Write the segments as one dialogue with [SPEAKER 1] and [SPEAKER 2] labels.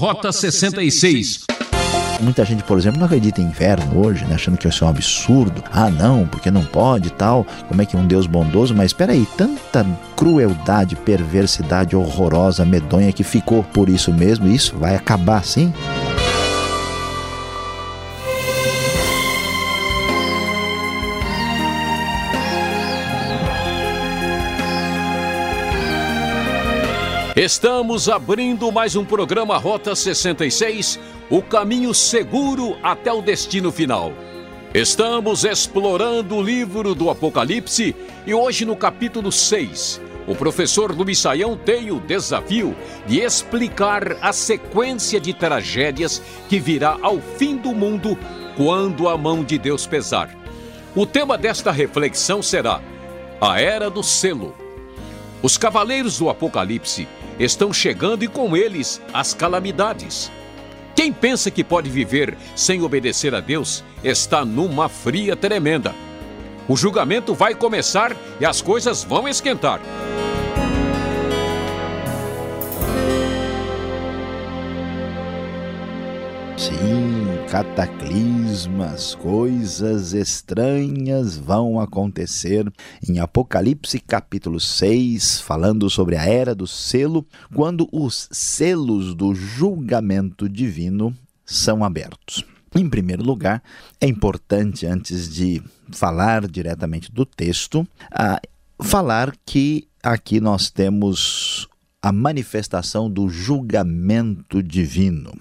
[SPEAKER 1] Rota 66.
[SPEAKER 2] Muita gente, por exemplo, não acredita em inferno hoje, né? achando que isso é um absurdo. Ah, não, porque não pode e tal. Como é que um Deus bondoso? Mas espera aí, tanta crueldade, perversidade horrorosa, medonha que ficou por isso mesmo. Isso vai acabar assim?
[SPEAKER 1] Estamos abrindo mais um programa Rota 66, o caminho seguro até o destino final. Estamos explorando o livro do Apocalipse e hoje no capítulo 6, o professor Luiz Saião tem o desafio de explicar a sequência de tragédias que virá ao fim do mundo quando a mão de Deus pesar. O tema desta reflexão será a Era do Selo. Os cavaleiros do Apocalipse estão chegando e com eles as calamidades. Quem pensa que pode viver sem obedecer a Deus está numa fria tremenda. O julgamento vai começar e as coisas vão esquentar.
[SPEAKER 2] Cataclismas, coisas estranhas vão acontecer em Apocalipse capítulo 6, falando sobre a era do selo, quando os selos do julgamento divino são abertos. Em primeiro lugar, é importante, antes de falar diretamente do texto, falar que aqui nós temos a manifestação do julgamento divino.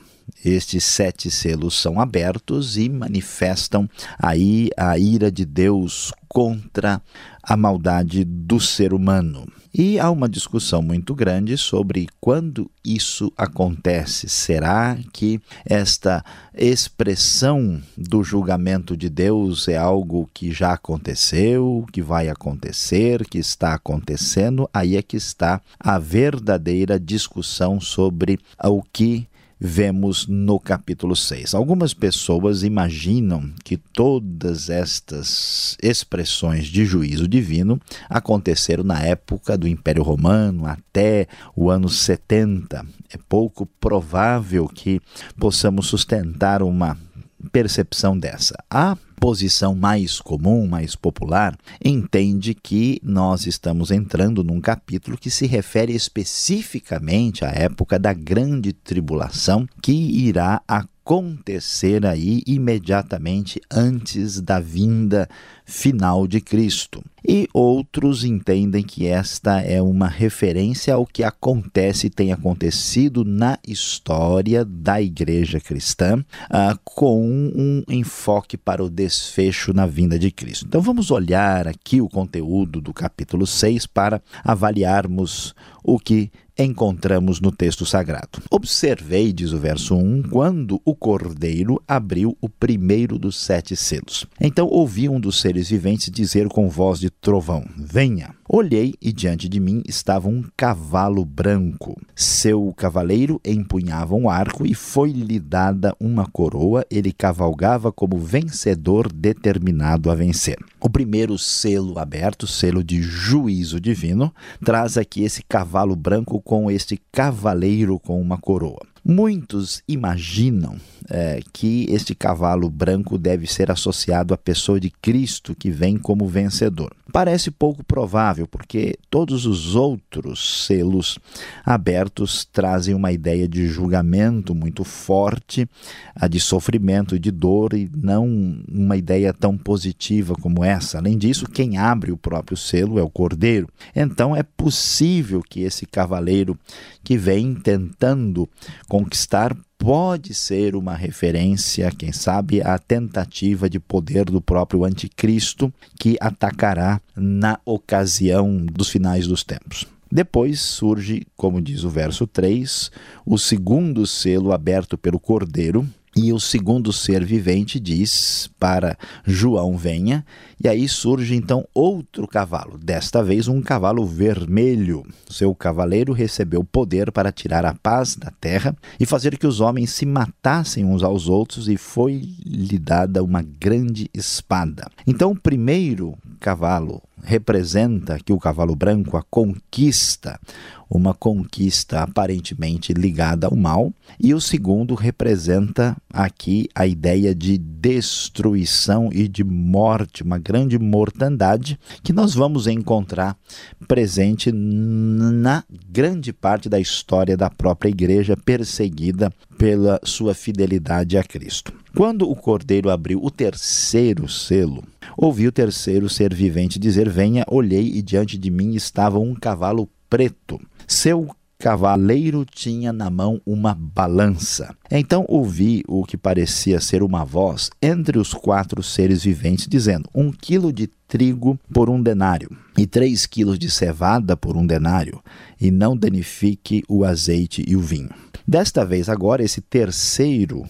[SPEAKER 2] Estes sete selos são abertos e manifestam aí a ira de Deus contra a maldade do ser humano. E há uma discussão muito grande sobre quando isso acontece. Será que esta expressão do julgamento de Deus é algo que já aconteceu, que vai acontecer, que está acontecendo? Aí é que está a verdadeira discussão sobre o que vemos no capítulo 6. Algumas pessoas imaginam que todas estas expressões de juízo divino aconteceram na época do Império Romano até o ano 70. É pouco provável que possamos sustentar uma percepção dessa. A posição mais comum, mais popular, entende que nós estamos entrando num capítulo que se refere especificamente à época da grande tribulação que irá acontecer aí imediatamente antes da vinda final de Cristo. E outros entendem que esta é uma referência ao que acontece e tem acontecido na história da igreja cristã, uh, com um enfoque para o desfecho na vinda de Cristo. Então vamos olhar aqui o conteúdo do capítulo 6 para avaliarmos o que encontramos no texto sagrado. Observei, diz o verso 1, quando o cordeiro abriu o primeiro dos sete selos. Então ouvi um dos seres viventes dizer com voz de trovão: Venha. Olhei e diante de mim estava um cavalo branco. Seu cavaleiro empunhava um arco e foi-lhe dada uma coroa. Ele cavalgava como vencedor determinado a vencer. O primeiro selo aberto, selo de juízo divino, traz aqui esse cavalo branco com este cavaleiro com uma coroa. Muitos imaginam é, que este cavalo branco deve ser associado à pessoa de Cristo que vem como vencedor. Parece pouco provável, porque todos os outros selos abertos trazem uma ideia de julgamento muito forte, a de sofrimento e de dor, e não uma ideia tão positiva como essa. Além disso, quem abre o próprio selo é o cordeiro. Então é possível que esse cavaleiro que vem tentando conquistar pode ser uma referência, quem sabe, à tentativa de poder do próprio anticristo que atacará na ocasião dos finais dos tempos. Depois surge, como diz o verso 3, o segundo selo aberto pelo cordeiro, e o segundo ser vivente diz para João: venha. E aí surge então outro cavalo, desta vez um cavalo vermelho. Seu cavaleiro recebeu poder para tirar a paz da terra e fazer que os homens se matassem uns aos outros, e foi-lhe dada uma grande espada. Então, o primeiro cavalo representa que o cavalo branco, a conquista, uma conquista aparentemente ligada ao mal, e o segundo representa aqui a ideia de destruição e de morte, uma grande mortandade que nós vamos encontrar presente na grande parte da história da própria igreja perseguida pela sua fidelidade a Cristo. Quando o cordeiro abriu o terceiro selo, ouvi o terceiro ser vivente dizer: Venha, olhei, e diante de mim estava um cavalo preto. Seu cavaleiro tinha na mão uma balança. Então ouvi o que parecia ser uma voz entre os quatro seres viventes, dizendo: Um quilo de trigo por um denário, e três quilos de cevada por um denário, e não danifique o azeite e o vinho. Desta vez, agora, esse terceiro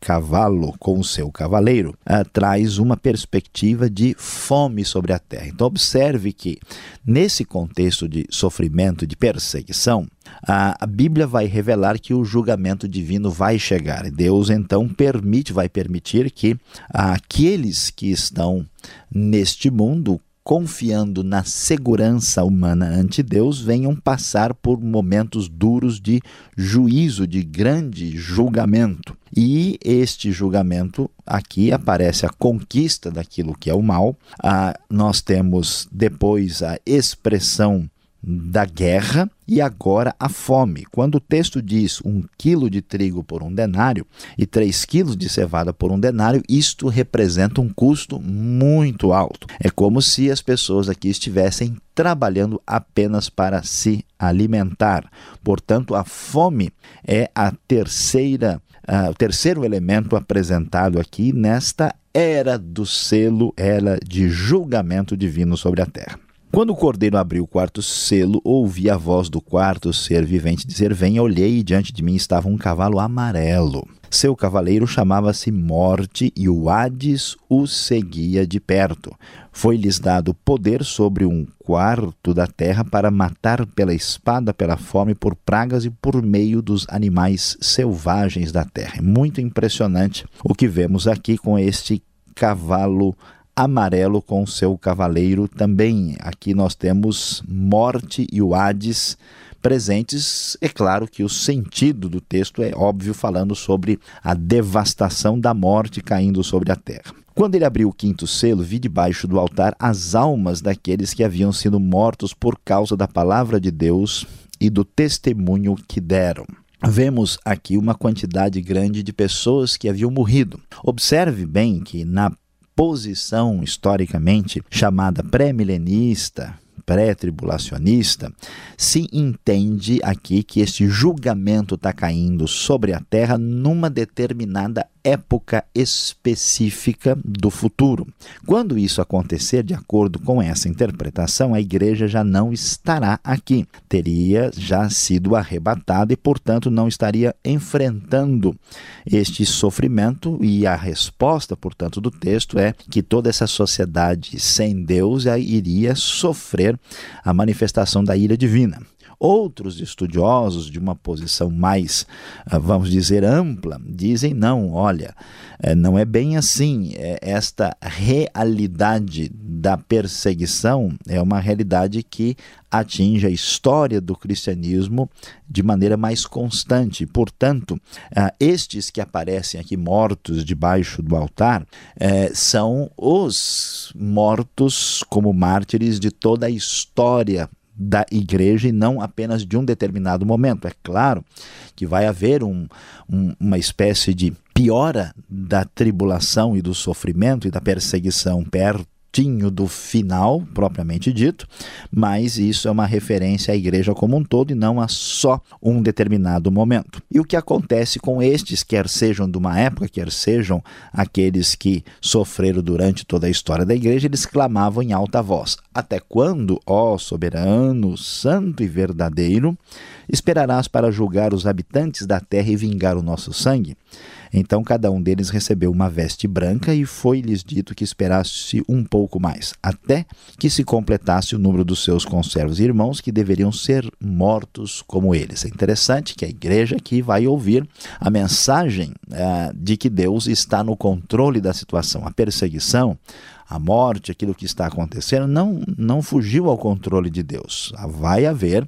[SPEAKER 2] cavalo com o seu cavaleiro, uh, traz uma perspectiva de fome sobre a terra. Então, observe que, nesse contexto de sofrimento, de perseguição, a, a Bíblia vai revelar que o julgamento divino vai chegar. Deus, então, permite, vai permitir que aqueles que estão neste mundo confiando na segurança humana ante Deus, venham passar por momentos duros de juízo, de grande julgamento. E este julgamento, aqui aparece a conquista daquilo que é o mal. Ah, nós temos depois a expressão da guerra e agora a fome. Quando o texto diz um quilo de trigo por um denário e três quilos de cevada por um denário, isto representa um custo muito alto. É como se as pessoas aqui estivessem trabalhando apenas para se alimentar. Portanto, a fome é a terceira, uh, o terceiro elemento apresentado aqui nesta era do selo, era de julgamento divino sobre a terra. Quando o cordeiro abriu o quarto selo, ouvi a voz do quarto ser vivente dizer: Venha, olhei, e diante de mim estava um cavalo amarelo. Seu cavaleiro chamava-se Morte, e o Hades o seguia de perto. Foi-lhes dado poder sobre um quarto da terra para matar pela espada, pela fome, por pragas e por meio dos animais selvagens da terra. É muito impressionante o que vemos aqui com este cavalo amarelo com seu cavaleiro também. Aqui nós temos morte e o Hades presentes. É claro que o sentido do texto é óbvio, falando sobre a devastação da morte caindo sobre a terra. Quando ele abriu o quinto selo, vi debaixo do altar as almas daqueles que haviam sido mortos por causa da palavra de Deus e do testemunho que deram. Vemos aqui uma quantidade grande de pessoas que haviam morrido. Observe bem que na posição historicamente chamada pré-milenista, pré-tribulacionista, se entende aqui que este julgamento está caindo sobre a terra numa determinada época específica do futuro. Quando isso acontecer, de acordo com essa interpretação, a igreja já não estará aqui, teria já sido arrebatada e, portanto, não estaria enfrentando este sofrimento. E a resposta, portanto, do texto é que toda essa sociedade sem Deus iria sofrer a manifestação da ira divina. Outros estudiosos de uma posição mais, ah, vamos dizer, ampla, dizem não, olha, eh, não é bem assim. É, esta realidade da perseguição é uma realidade que atinge a história do cristianismo de maneira mais constante. Portanto, ah, estes que aparecem aqui mortos debaixo do altar eh, são os mortos como mártires de toda a história da igreja e não apenas de um determinado momento. É claro que vai haver um, um, uma espécie de piora da tribulação e do sofrimento e da perseguição perto pertinho do final, propriamente dito, mas isso é uma referência à igreja como um todo e não a só um determinado momento. E o que acontece com estes, quer sejam de uma época, quer sejam aqueles que sofreram durante toda a história da igreja, eles clamavam em alta voz: Até quando, ó soberano, santo e verdadeiro, esperarás para julgar os habitantes da terra e vingar o nosso sangue? Então cada um deles recebeu uma veste branca e foi-lhes dito que esperasse um pouco mais, até que se completasse o número dos seus conservos e irmãos que deveriam ser mortos como eles. É interessante que a igreja aqui vai ouvir a mensagem uh, de que Deus está no controle da situação. A perseguição a morte, aquilo que está acontecendo, não, não fugiu ao controle de Deus. Vai haver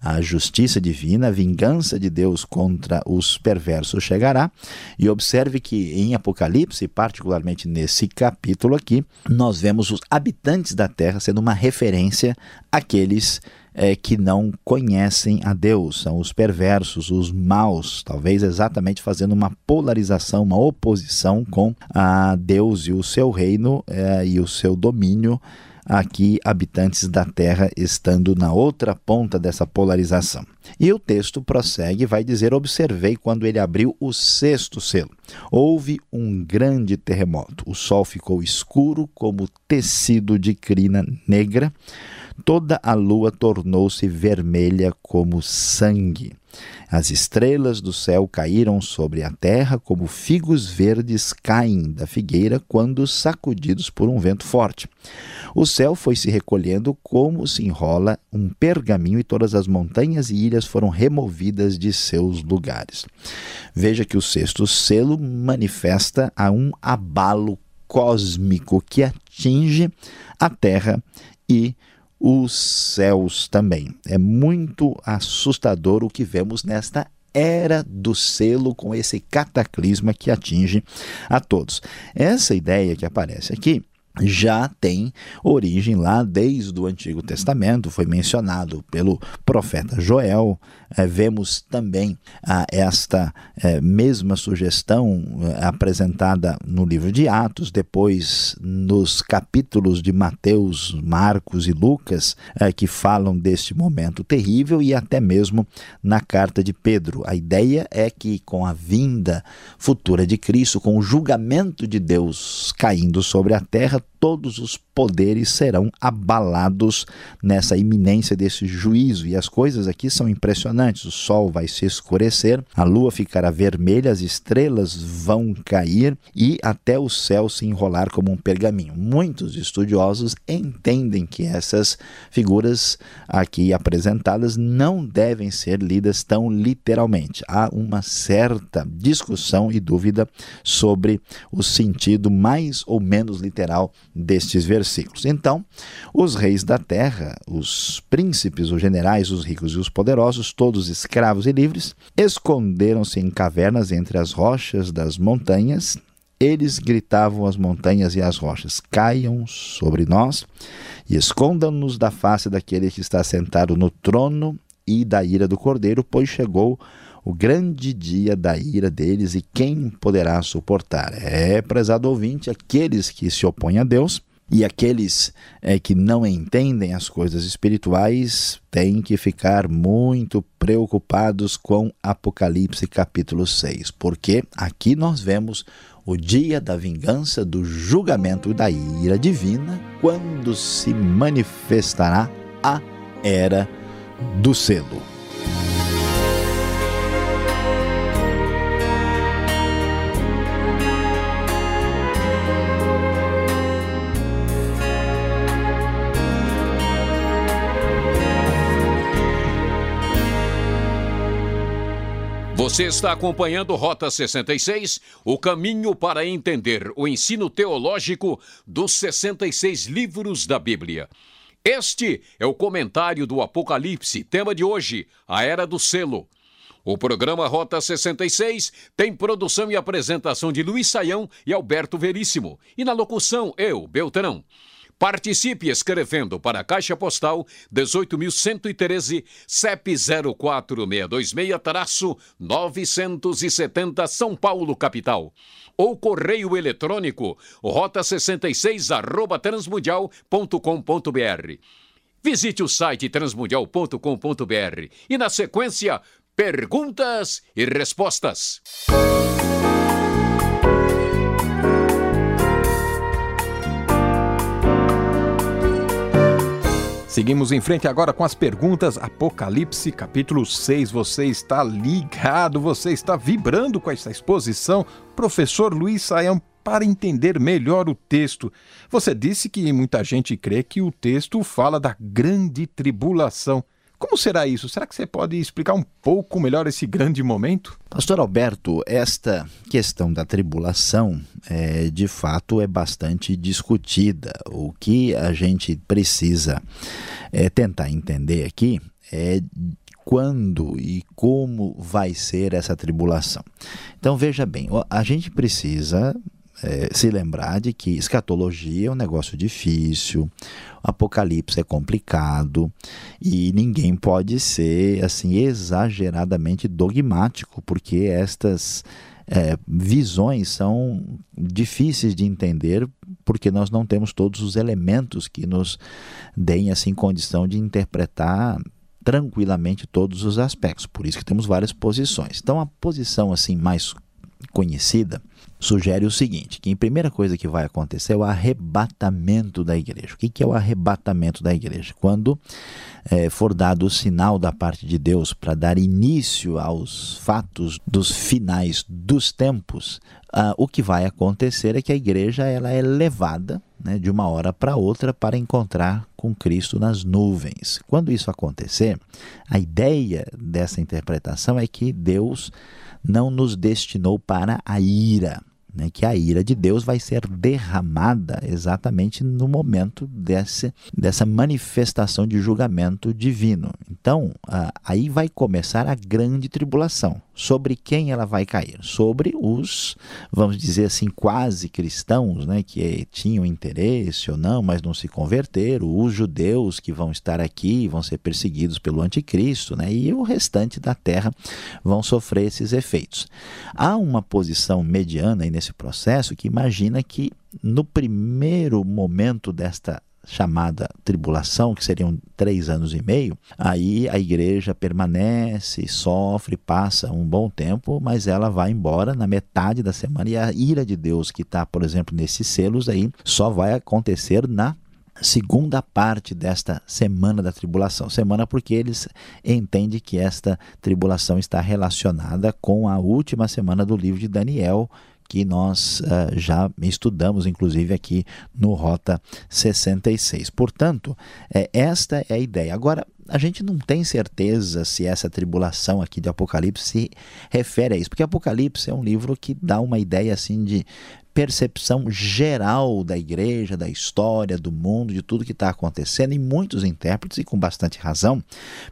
[SPEAKER 2] a justiça divina, a vingança de Deus contra os perversos chegará. E observe que em Apocalipse, particularmente nesse capítulo aqui, nós vemos os habitantes da terra sendo uma referência àqueles é, que não conhecem a Deus, são os perversos, os maus, talvez exatamente fazendo uma polarização, uma oposição com a Deus e o seu reino é, e o seu domínio aqui habitantes da terra estando na outra ponta dessa polarização. E o texto prossegue vai dizer: Observei quando ele abriu o sexto selo. Houve um grande terremoto. O sol ficou escuro como tecido de crina negra toda a lua tornou-se vermelha como sangue. As estrelas do céu caíram sobre a terra como figos verdes caem da figueira quando sacudidos por um vento forte. O céu foi se recolhendo como se enrola um pergaminho e todas as montanhas e ilhas foram removidas de seus lugares. Veja que o sexto selo manifesta a um abalo cósmico que atinge a terra e os céus também. É muito assustador o que vemos nesta era do selo com esse cataclisma que atinge a todos. Essa ideia que aparece aqui já tem origem lá desde o Antigo Testamento, foi mencionado pelo profeta Joel. É, vemos também ah, esta é, mesma sugestão é, apresentada no livro de Atos, depois nos capítulos de Mateus, Marcos e Lucas, que falam deste momento terrível, e até mesmo na carta de Pedro. A ideia é que com a vinda futura de Cristo, com o julgamento de Deus caindo sobre a terra, todos os poderes serão abalados nessa iminência desse juízo. E as coisas aqui são impressionantes: o sol vai se escurecer, a lua ficará vermelha, as estrelas vão cair e até o céu se enrolar como um pergaminho. Muitos estudiosos entendem que essas figuras aqui apresentadas não devem ser lidas tão literalmente. Há uma certa discussão e dúvida sobre o sentido mais ou menos literal destes versículos. Então, os reis da terra, os príncipes, os generais, os ricos e os poderosos, todos escravos e livres, esconderam-se em cavernas entre as rochas das montanhas. Eles gritavam às montanhas e às rochas: Caiam sobre nós e escondam-nos da face daquele que está sentado no trono e da ira do cordeiro, pois chegou o grande dia da ira deles e quem poderá suportar? É, prezado ouvinte, aqueles que se opõem a Deus e aqueles é, que não entendem as coisas espirituais têm que ficar muito preocupados com Apocalipse capítulo 6, porque aqui nós vemos o dia da vingança, do julgamento da ira divina, quando se manifestará a era do selo.
[SPEAKER 1] Você está acompanhando Rota 66, o caminho para entender o ensino teológico dos 66 livros da Bíblia. Este é o comentário do Apocalipse, tema de hoje, a Era do Selo. O programa Rota 66 tem produção e apresentação de Luiz Saião e Alberto Veríssimo, e na locução eu, Beltrão. Participe escrevendo para a Caixa Postal 18.113, CEP 04626-970 São Paulo, capital. Ou correio eletrônico rota66 arroba transmundial.com.br. Visite o site transmundial.com.br e, na sequência, perguntas e respostas.
[SPEAKER 3] Seguimos em frente agora com as perguntas. Apocalipse, capítulo 6. Você está ligado, você está vibrando com essa exposição. Professor Luiz Saião, para entender melhor o texto. Você disse que muita gente crê que o texto fala da grande tribulação. Como será isso? Será que você pode explicar um pouco melhor esse grande momento?
[SPEAKER 2] Pastor Alberto, esta questão da tribulação, é, de fato, é bastante discutida. O que a gente precisa é, tentar entender aqui é quando e como vai ser essa tribulação. Então veja bem, a gente precisa é, se lembrar de que escatologia é um negócio difícil, Apocalipse é complicado e ninguém pode ser assim exageradamente dogmático, porque estas é, visões são difíceis de entender porque nós não temos todos os elementos que nos deem assim condição de interpretar tranquilamente todos os aspectos. Por isso que temos várias posições. Então a posição assim mais conhecida sugere o seguinte: que a primeira coisa que vai acontecer é o arrebatamento da igreja. O que é o arrebatamento da igreja? Quando é, for dado o sinal da parte de Deus para dar início aos fatos dos finais dos tempos, ah, o que vai acontecer é que a igreja ela é levada né, de uma hora para outra para encontrar com Cristo nas nuvens. Quando isso acontecer, a ideia dessa interpretação é que Deus não nos destinou para a ira né, que a ira de Deus vai ser derramada exatamente no momento desse, dessa manifestação de julgamento divino. Então, ah, aí vai começar a grande tribulação. Sobre quem ela vai cair? Sobre os, vamos dizer assim, quase cristãos, né, que tinham interesse ou não, mas não se converteram, os judeus que vão estar aqui vão ser perseguidos pelo anticristo, né, e o restante da terra vão sofrer esses efeitos. Há uma posição mediana nesse processo que imagina que no primeiro momento desta chamada tribulação, que seriam três anos e meio, aí a igreja permanece, sofre, passa um bom tempo, mas ela vai embora na metade da semana e a ira de Deus que está, por exemplo, nesses selos aí, só vai acontecer na segunda parte desta semana da tribulação. Semana porque eles entendem que esta tribulação está relacionada com a última semana do livro de Daniel, que nós uh, já estudamos, inclusive aqui no Rota 66. Portanto, é, esta é a ideia. Agora, a gente não tem certeza se essa tribulação aqui de Apocalipse se refere a isso, porque Apocalipse é um livro que dá uma ideia assim de percepção geral da igreja, da história, do mundo, de tudo que está acontecendo, e muitos intérpretes, e com bastante razão,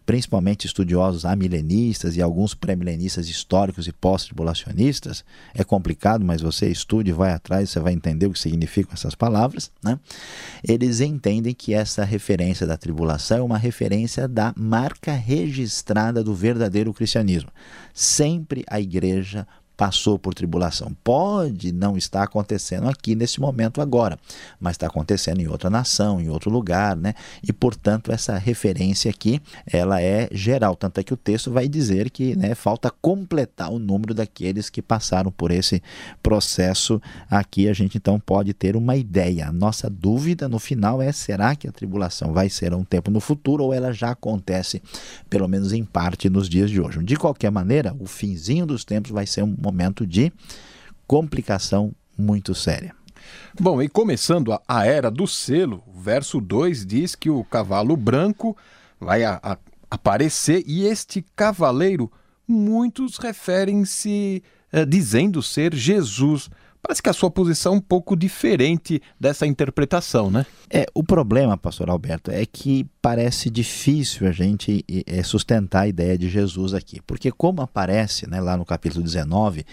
[SPEAKER 2] principalmente estudiosos amilenistas e alguns pré-milenistas históricos e pós-tribulacionistas, é complicado, mas você estude, vai atrás, você vai entender o que significam essas palavras, né? eles entendem que essa referência da tribulação é uma referência da marca registrada do verdadeiro cristianismo. Sempre a igreja passou por tribulação. Pode não estar acontecendo aqui nesse momento agora, mas está acontecendo em outra nação, em outro lugar, né? E portanto essa referência aqui, ela é geral, tanto é que o texto vai dizer que, né, falta completar o número daqueles que passaram por esse processo. Aqui a gente então pode ter uma ideia. A nossa dúvida no final é será que a tribulação vai ser um tempo no futuro ou ela já acontece pelo menos em parte nos dias de hoje. De qualquer maneira, o finzinho dos tempos vai ser um momento de complicação muito séria.
[SPEAKER 3] Bom, e começando a, a era do selo, o verso 2 diz que o cavalo branco vai a, a, aparecer e este cavaleiro, muitos referem-se eh, dizendo ser Jesus. Parece que a sua posição é um pouco diferente dessa interpretação, né?
[SPEAKER 2] É, o problema, pastor Alberto, é que parece difícil a gente é, sustentar a ideia de Jesus aqui, porque como aparece né, lá no capítulo 19,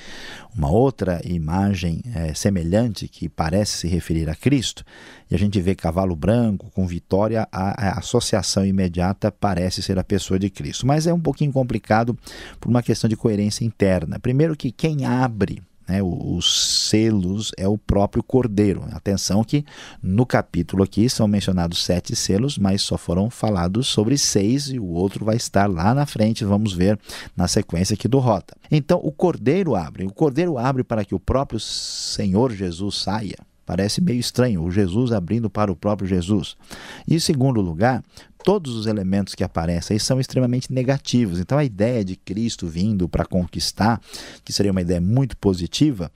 [SPEAKER 2] uma outra imagem é, semelhante que parece se referir a Cristo, e a gente vê cavalo branco com vitória, a, a associação imediata parece ser a pessoa de Cristo. Mas é um pouquinho complicado por uma questão de coerência interna. Primeiro que quem abre né, os selos é o próprio cordeiro. Atenção que no capítulo aqui são mencionados sete selos, mas só foram falados sobre seis e o outro vai estar lá na frente, vamos ver na sequência aqui do Rota. Então o cordeiro abre, o cordeiro abre para que o próprio Senhor Jesus saia. Parece meio estranho, o Jesus abrindo para o próprio Jesus. E em segundo lugar, todos os elementos que aparecem aí são extremamente negativos. Então a ideia de Cristo vindo para conquistar, que seria uma ideia muito positiva,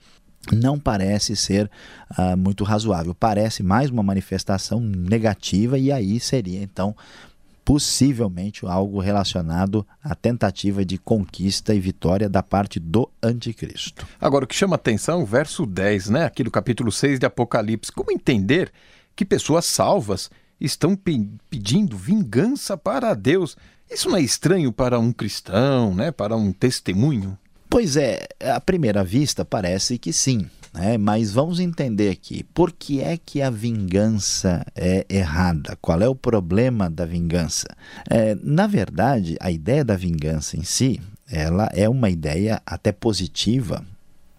[SPEAKER 2] não parece ser uh, muito razoável. Parece mais uma manifestação negativa, e aí seria então possivelmente algo relacionado à tentativa de conquista e vitória da parte do anticristo.
[SPEAKER 3] Agora, o que chama atenção, verso 10, né? Aqui do capítulo 6 de Apocalipse. Como entender que pessoas salvas estão pe pedindo vingança para Deus? Isso não é estranho para um cristão, né? Para um testemunho?
[SPEAKER 2] Pois é, à primeira vista parece que sim. Né? Mas vamos entender aqui, por que é que a vingança é errada? Qual é o problema da vingança? É, na verdade, a ideia da vingança em si, ela é uma ideia até positiva,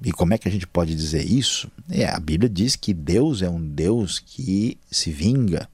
[SPEAKER 2] e como é que a gente pode dizer isso? É, a Bíblia diz que Deus é um Deus que se vinga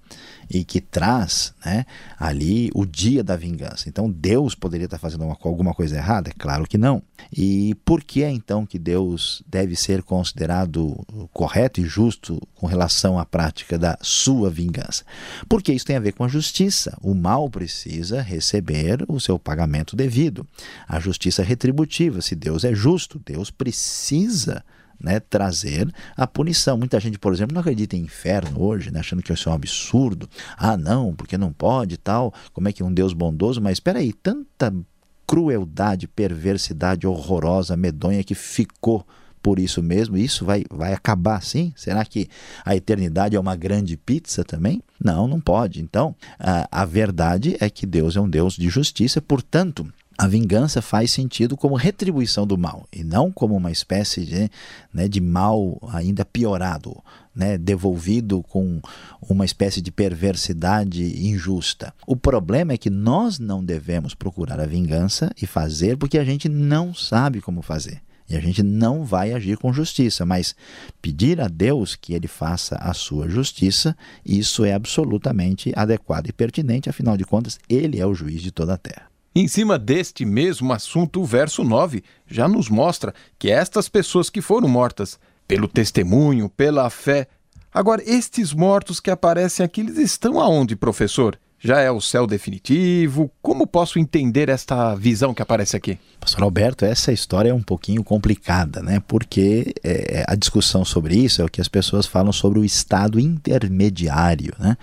[SPEAKER 2] e que traz né, ali o dia da vingança. Então Deus poderia estar fazendo uma, alguma coisa errada? É claro que não. E por que é então que Deus deve ser considerado correto e justo com relação à prática da sua vingança? Porque isso tem a ver com a justiça. O mal precisa receber o seu pagamento devido. A justiça retributiva. Se Deus é justo, Deus precisa né, trazer a punição. Muita gente, por exemplo, não acredita em inferno hoje, né, achando que isso é um absurdo. Ah, não, porque não pode tal. Como é que um Deus bondoso? Mas espera aí, tanta crueldade, perversidade horrorosa, medonha que ficou por isso mesmo, isso vai, vai acabar assim? Será que a eternidade é uma grande pizza também? Não, não pode. Então, a, a verdade é que Deus é um Deus de justiça, portanto, a vingança faz sentido como retribuição do mal e não como uma espécie de, né, de mal ainda piorado, né, devolvido com uma espécie de perversidade injusta. O problema é que nós não devemos procurar a vingança e fazer porque a gente não sabe como fazer. E a gente não vai agir com justiça, mas pedir a Deus que ele faça a sua justiça, isso é absolutamente adequado e pertinente, afinal de contas, ele é o juiz de toda a terra.
[SPEAKER 3] Em cima deste mesmo assunto, o verso 9 já nos mostra que estas pessoas que foram mortas pelo testemunho, pela fé. Agora, estes mortos que aparecem aqui, eles estão aonde, professor? Já é o céu definitivo? Como posso entender esta visão que aparece aqui?
[SPEAKER 2] Pastor Alberto, essa história é um pouquinho complicada, né? Porque é, a discussão sobre isso é o que as pessoas falam sobre o estado intermediário, né?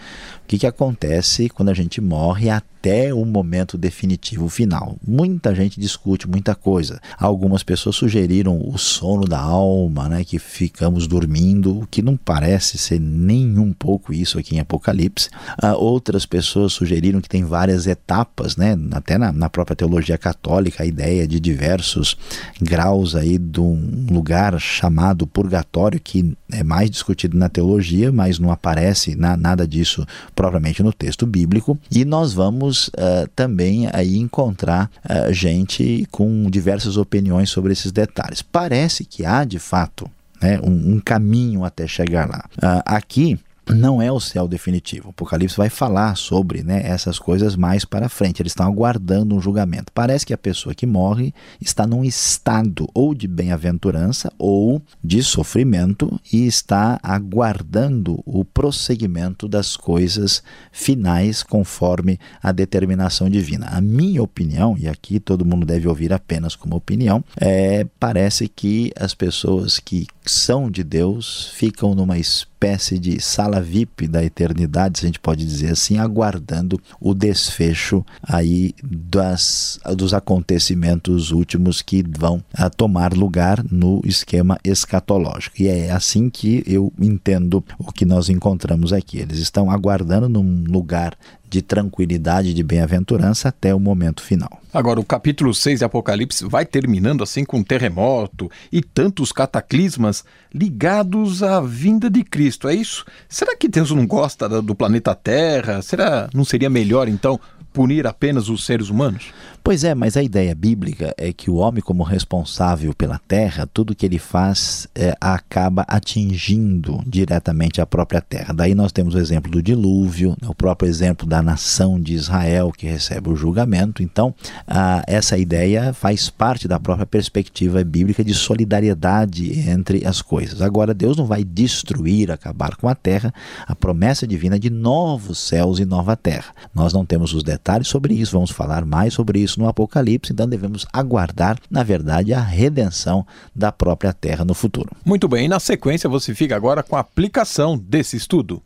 [SPEAKER 2] O que, que acontece quando a gente morre até até o momento definitivo final. Muita gente discute muita coisa. Algumas pessoas sugeriram o sono da alma, né, que ficamos dormindo, o que não parece ser nem um pouco isso aqui em Apocalipse. Uh, outras pessoas sugeriram que tem várias etapas, né, até na, na própria teologia católica, a ideia de diversos graus aí de um lugar chamado purgatório, que é mais discutido na teologia, mas não aparece na, nada disso propriamente no texto bíblico. E nós vamos vamos uh, também aí encontrar uh, gente com diversas opiniões sobre esses detalhes. Parece que há de fato né, um, um caminho até chegar lá. Uh, aqui não é o céu definitivo. O Apocalipse vai falar sobre né, essas coisas mais para frente. Eles estão aguardando um julgamento. Parece que a pessoa que morre está num estado ou de bem-aventurança ou de sofrimento e está aguardando o prosseguimento das coisas finais conforme a determinação divina. A minha opinião, e aqui todo mundo deve ouvir apenas como opinião, é, parece que as pessoas que são de Deus ficam numa espécie de sala VIP da eternidade, se a gente pode dizer assim, aguardando o desfecho aí das, dos acontecimentos últimos que vão a, tomar lugar no esquema escatológico. E é assim que eu entendo o que nós encontramos aqui. Eles estão aguardando num lugar de tranquilidade, de bem-aventurança até o momento final.
[SPEAKER 3] Agora, o capítulo 6 de Apocalipse vai terminando assim com um terremoto e tantos cataclismas ligados à vinda de Cristo, é isso? Será que Deus não gosta do planeta Terra? Será não seria melhor então punir apenas os seres humanos?
[SPEAKER 2] Pois é, mas a ideia bíblica é que o homem, como responsável pela terra, tudo que ele faz é, acaba atingindo diretamente a própria terra. Daí nós temos o exemplo do dilúvio, né, o próprio exemplo da nação de Israel que recebe o julgamento. Então, a, essa ideia faz parte da própria perspectiva bíblica de solidariedade entre as coisas. Agora, Deus não vai destruir, acabar com a terra, a promessa divina de novos céus e nova terra. Nós não temos os detalhes sobre isso, vamos falar mais sobre isso isso no Apocalipse, então devemos aguardar, na verdade, a redenção da própria terra no futuro.
[SPEAKER 3] Muito bem, e na sequência você fica agora com a aplicação desse estudo.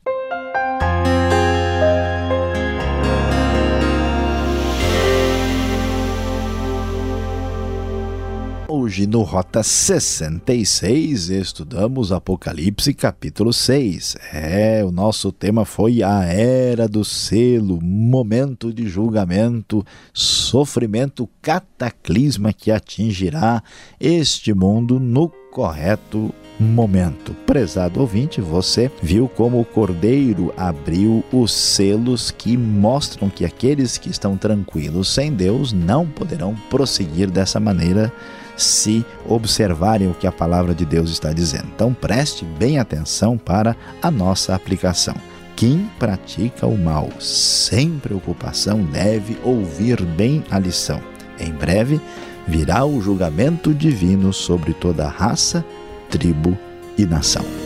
[SPEAKER 2] Hoje no Rota 66 estudamos Apocalipse capítulo 6. É, o nosso tema foi a era do selo, momento de julgamento, sofrimento, cataclisma que atingirá este mundo no correto momento. Prezado ouvinte, você viu como o Cordeiro abriu os selos que mostram que aqueles que estão tranquilos sem Deus não poderão prosseguir dessa maneira se observarem o que a palavra de Deus está dizendo. Então preste bem atenção para a nossa aplicação. Quem pratica o mal sem preocupação deve ouvir bem a lição. Em breve virá o julgamento divino sobre toda raça, tribo e nação.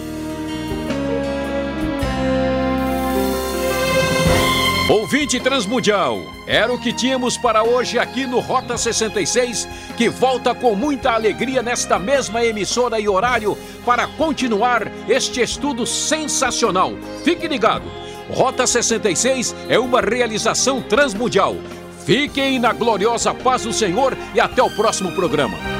[SPEAKER 1] Ouvinte Transmundial, era o que tínhamos para hoje aqui no Rota 66, que volta com muita alegria nesta mesma emissora e horário para continuar este estudo sensacional. Fique ligado! Rota 66 é uma realização transmundial. Fiquem na gloriosa paz do Senhor e até o próximo programa.